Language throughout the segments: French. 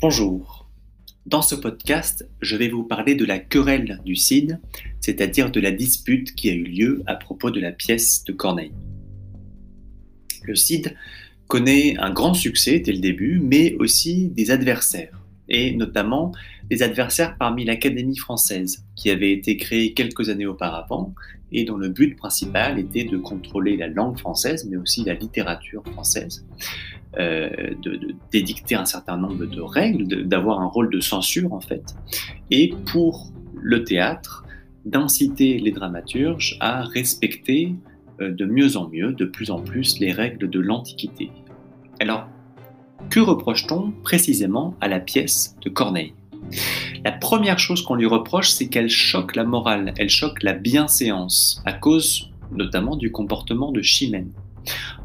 Bonjour. Dans ce podcast, je vais vous parler de la querelle du Cid, c'est-à-dire de la dispute qui a eu lieu à propos de la pièce de Corneille. Le Cid connaît un grand succès dès le début, mais aussi des adversaires, et notamment des adversaires parmi l'Académie française, qui avait été créée quelques années auparavant et dont le but principal était de contrôler la langue française, mais aussi la littérature française, euh, d'édicter un certain nombre de règles, d'avoir un rôle de censure en fait, et pour le théâtre, d'inciter les dramaturges à respecter euh, de mieux en mieux, de plus en plus, les règles de l'Antiquité. Alors, que reproche-t-on précisément à la pièce de Corneille? La première chose qu'on lui reproche, c'est qu'elle choque la morale, elle choque la bienséance, à cause notamment du comportement de Chimène.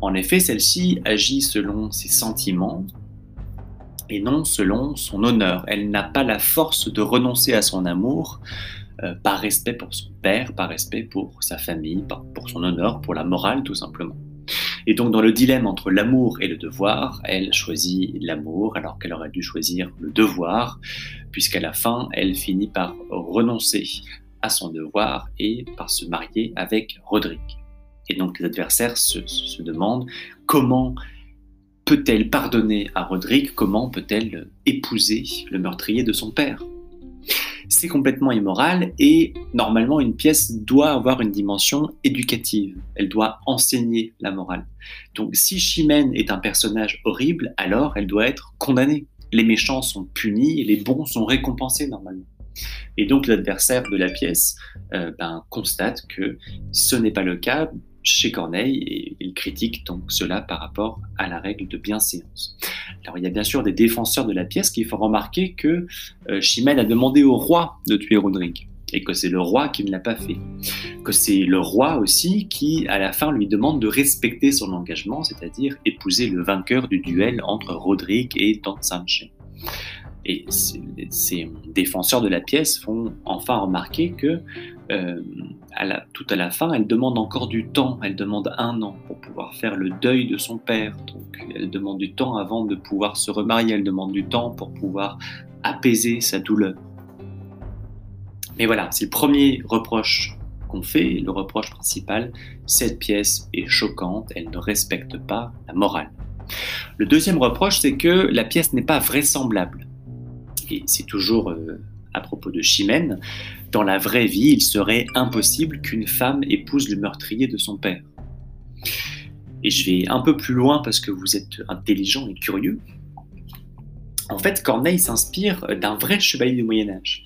En effet, celle-ci agit selon ses sentiments et non selon son honneur. Elle n'a pas la force de renoncer à son amour euh, par respect pour son père, par respect pour sa famille, pour son honneur, pour la morale tout simplement. Et donc dans le dilemme entre l'amour et le devoir, elle choisit l'amour alors qu'elle aurait dû choisir le devoir, puisqu'à la fin, elle finit par renoncer à son devoir et par se marier avec Roderick. Et donc les adversaires se, demandent comment peut-elle pardonner à Roderick, comment peut-elle épouser le meurtrier de son père? C'est complètement immoral et normalement une pièce doit avoir une dimension éducative, elle doit enseigner la morale. Donc si Chimène est un personnage horrible, alors elle doit être condamnée. Les méchants sont punis et les bons sont récompensés normalement. Et donc l'adversaire de la pièce euh, ben, constate que ce n'est pas le cas chez Corneille et il critique donc cela par rapport à la règle de bienséance. Alors il y a bien sûr des défenseurs de la pièce qui font remarquer que euh, Chimène a demandé au roi de tuer Rodrigue et que c'est le roi qui ne l'a pas fait. Que c'est le roi aussi qui, à la fin, lui demande de respecter son engagement, c'est-à-dire épouser le vainqueur du duel entre Rodrigue et Don. Et ces défenseurs de la pièce font enfin remarquer que euh, tout à la fin, elle demande encore du temps, elle demande un an pour pouvoir faire le deuil de son père. Donc elle demande du temps avant de pouvoir se remarier, elle demande du temps pour pouvoir apaiser sa douleur. Mais voilà, c'est le premier reproche qu'on fait, le reproche principal, cette pièce est choquante, elle ne respecte pas la morale. Le deuxième reproche, c'est que la pièce n'est pas vraisemblable et c'est toujours euh, à propos de Chimène, dans la vraie vie, il serait impossible qu'une femme épouse le meurtrier de son père. Et je vais un peu plus loin parce que vous êtes intelligent et curieux. En fait, Corneille s'inspire d'un vrai chevalier du Moyen Âge,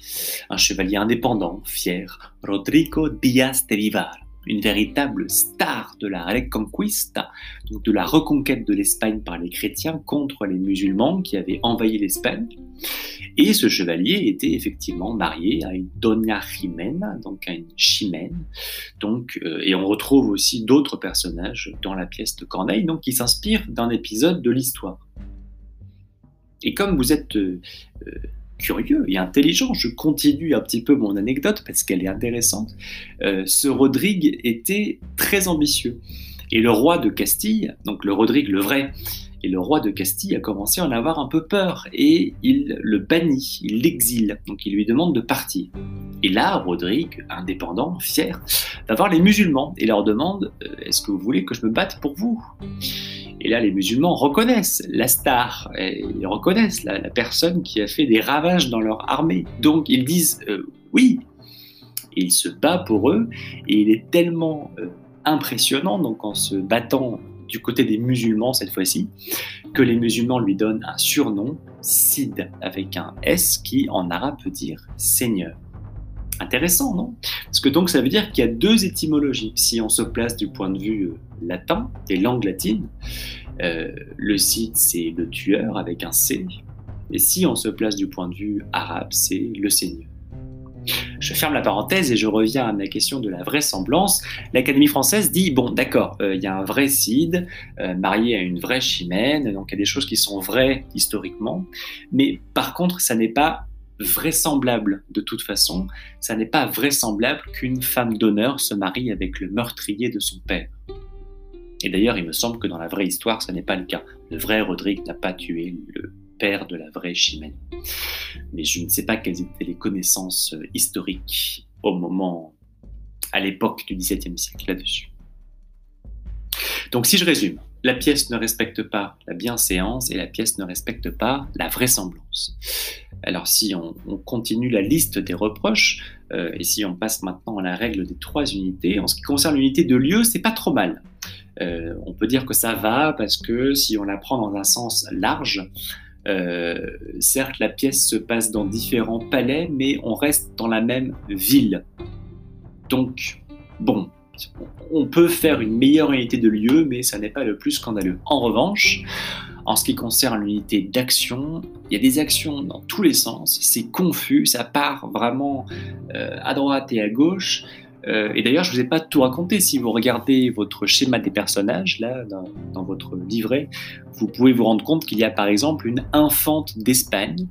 un chevalier indépendant, fier, Rodrigo Díaz de Vivar une véritable star de la Reconquista, donc de la reconquête de l'Espagne par les chrétiens contre les musulmans qui avaient envahi l'Espagne. Et ce chevalier était effectivement marié à une Doña Jimena, donc à une Chimène. Donc, euh, et on retrouve aussi d'autres personnages dans la pièce de Corneille, donc qui s'inspirent d'un épisode de l'histoire. Et comme vous êtes euh, euh, curieux et intelligent. Je continue un petit peu mon anecdote parce qu'elle est intéressante. Euh, ce Rodrigue était très ambitieux. Et le roi de Castille, donc le Rodrigue le vrai, et le roi de Castille a commencé à en avoir un peu peur et il le bannit, il l'exile, donc il lui demande de partir. Et là, Rodrigue, indépendant, fier, va voir les musulmans et leur demande euh, Est-ce que vous voulez que je me batte pour vous? Et là, les musulmans reconnaissent la star, ils reconnaissent la, personne qui a fait des ravages dans leur armée. Donc ils disent euh, oui. il se bat pour eux, et il est tellement euh, impressionnant, donc en se battant du côté des musulmans cette fois-ci, que les musulmans lui donnent un surnom, Sid, avec un S qui en arabe veut dire Seigneur. Intéressant, non? Parce que donc ça veut dire qu'il y a deux étymologies. Si on se place du point de vue euh, latin, des langues latines, euh, le Cid c'est le tueur avec un C. Et si on se place du point de vue arabe, c'est le Seigneur. Je ferme la parenthèse et je reviens à ma question de la vraisemblance. L'Académie française dit bon, d'accord, euh, il y a un vrai Cid marié à une vraie Chimène, donc il y a des choses qui sont vraies historiquement, mais par contre, ça n'est pas vraisemblable de toute façon. Ça n'est pas vraisemblable qu'une femme d'honneur se marie avec le meurtrier de son père. Et d'ailleurs, il me semble que dans la vraie histoire, ce n'est pas le cas. Le vrai Rodrigue n'a pas tué le père de la vraie Chimène. Mais je ne sais pas quelles étaient les connaissances euh, historiques au moment, à l'époque du XVIIe siècle là-dessus. Donc si je résume, la pièce ne respecte pas la bienséance et la pièce ne respecte pas la vraisemblance. Alors si on, continue la liste des reproches, euh, et si on passe maintenant à la règle des trois unités, en ce qui concerne l'unité de lieu, c'est pas trop mal. Euh, on peut dire que ça va parce que si on la prend dans un sens large, euh, certes la pièce se passe dans différents palais, mais on reste dans la même ville. Donc, bon, on peut faire une meilleure unité de lieu, mais ça n'est pas le plus scandaleux. En revanche, en ce qui concerne l'unité d'action, il y a des actions dans tous les sens, c'est confus, ça part vraiment euh, à droite et à gauche. Euh, et d'ailleurs, je ne vous ai pas tout raconté. Si vous regardez votre schéma des personnages, là, dans votre livret, vous pouvez vous rendre compte qu'il y a par exemple une infante d'Espagne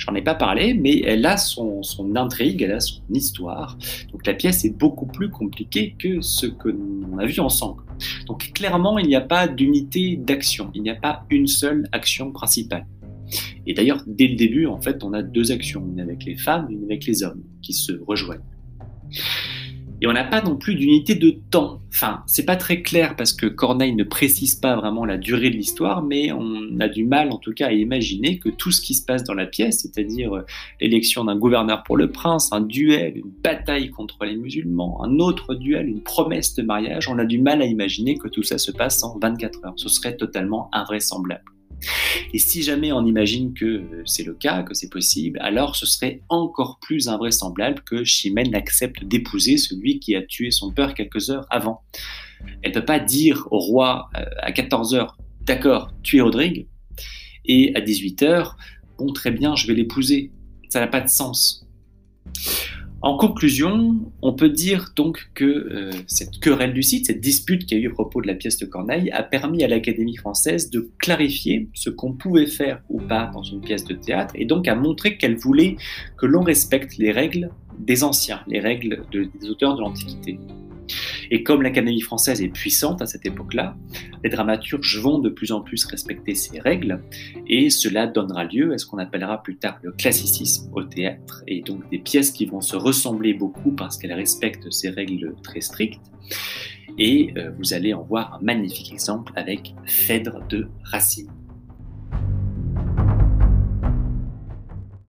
J'en ai pas parlé, mais elle a son, intrigue, elle a son histoire. Donc la pièce est beaucoup plus compliquée que ce que l'on a vu ensemble. Donc clairement, il n'y a pas d'unité d'action, il n'y a pas une seule action principale. Et d'ailleurs, dès le début, en fait, on a deux actions, une avec les femmes, une avec les hommes, qui se rejoignent. Et on n'a pas non plus d'unité de temps. Enfin, c'est pas très clair parce que Corneille ne précise pas vraiment la durée de l'histoire, mais on a du mal en tout cas à imaginer que tout ce qui se passe dans la pièce, c'est-à-dire euh, l'élection d'un gouverneur pour le prince, un duel, une bataille contre les musulmans, un autre duel, une promesse de mariage, on a du mal à imaginer que tout ça se passe en 24 heures. Ce serait totalement invraisemblable. Et si jamais on imagine que c'est le cas, que c'est possible, alors ce serait encore plus invraisemblable que Chimène accepte d'épouser celui qui a tué son père quelques heures avant. Elle ne peut pas dire au roi euh, à 14 heures, d'accord, tuez Rodrigue, et à 18 heures, bon, très bien, je vais l'épouser. Ça n'a pas de sens. En conclusion, on peut dire donc que euh, cette querelle du site, cette dispute qui a eu à propos de la pièce de Corneille, a permis à l'Académie française de clarifier ce qu'on pouvait faire ou pas dans une pièce de théâtre, et donc à montrer qu'elle voulait que l'on respecte les règles des anciens, les règles des auteurs de l'Antiquité. Et comme l'Académie française est puissante à cette époque-là, les dramaturges vont de plus en plus respecter ces règles, et cela donnera lieu à ce qu'on appellera plus tard le classicisme au théâtre, et donc des pièces qui vont se ressembler beaucoup parce qu'elles respectent ces règles très strictes. Et euh, vous allez en voir un magnifique exemple avec Phèdre de Racine.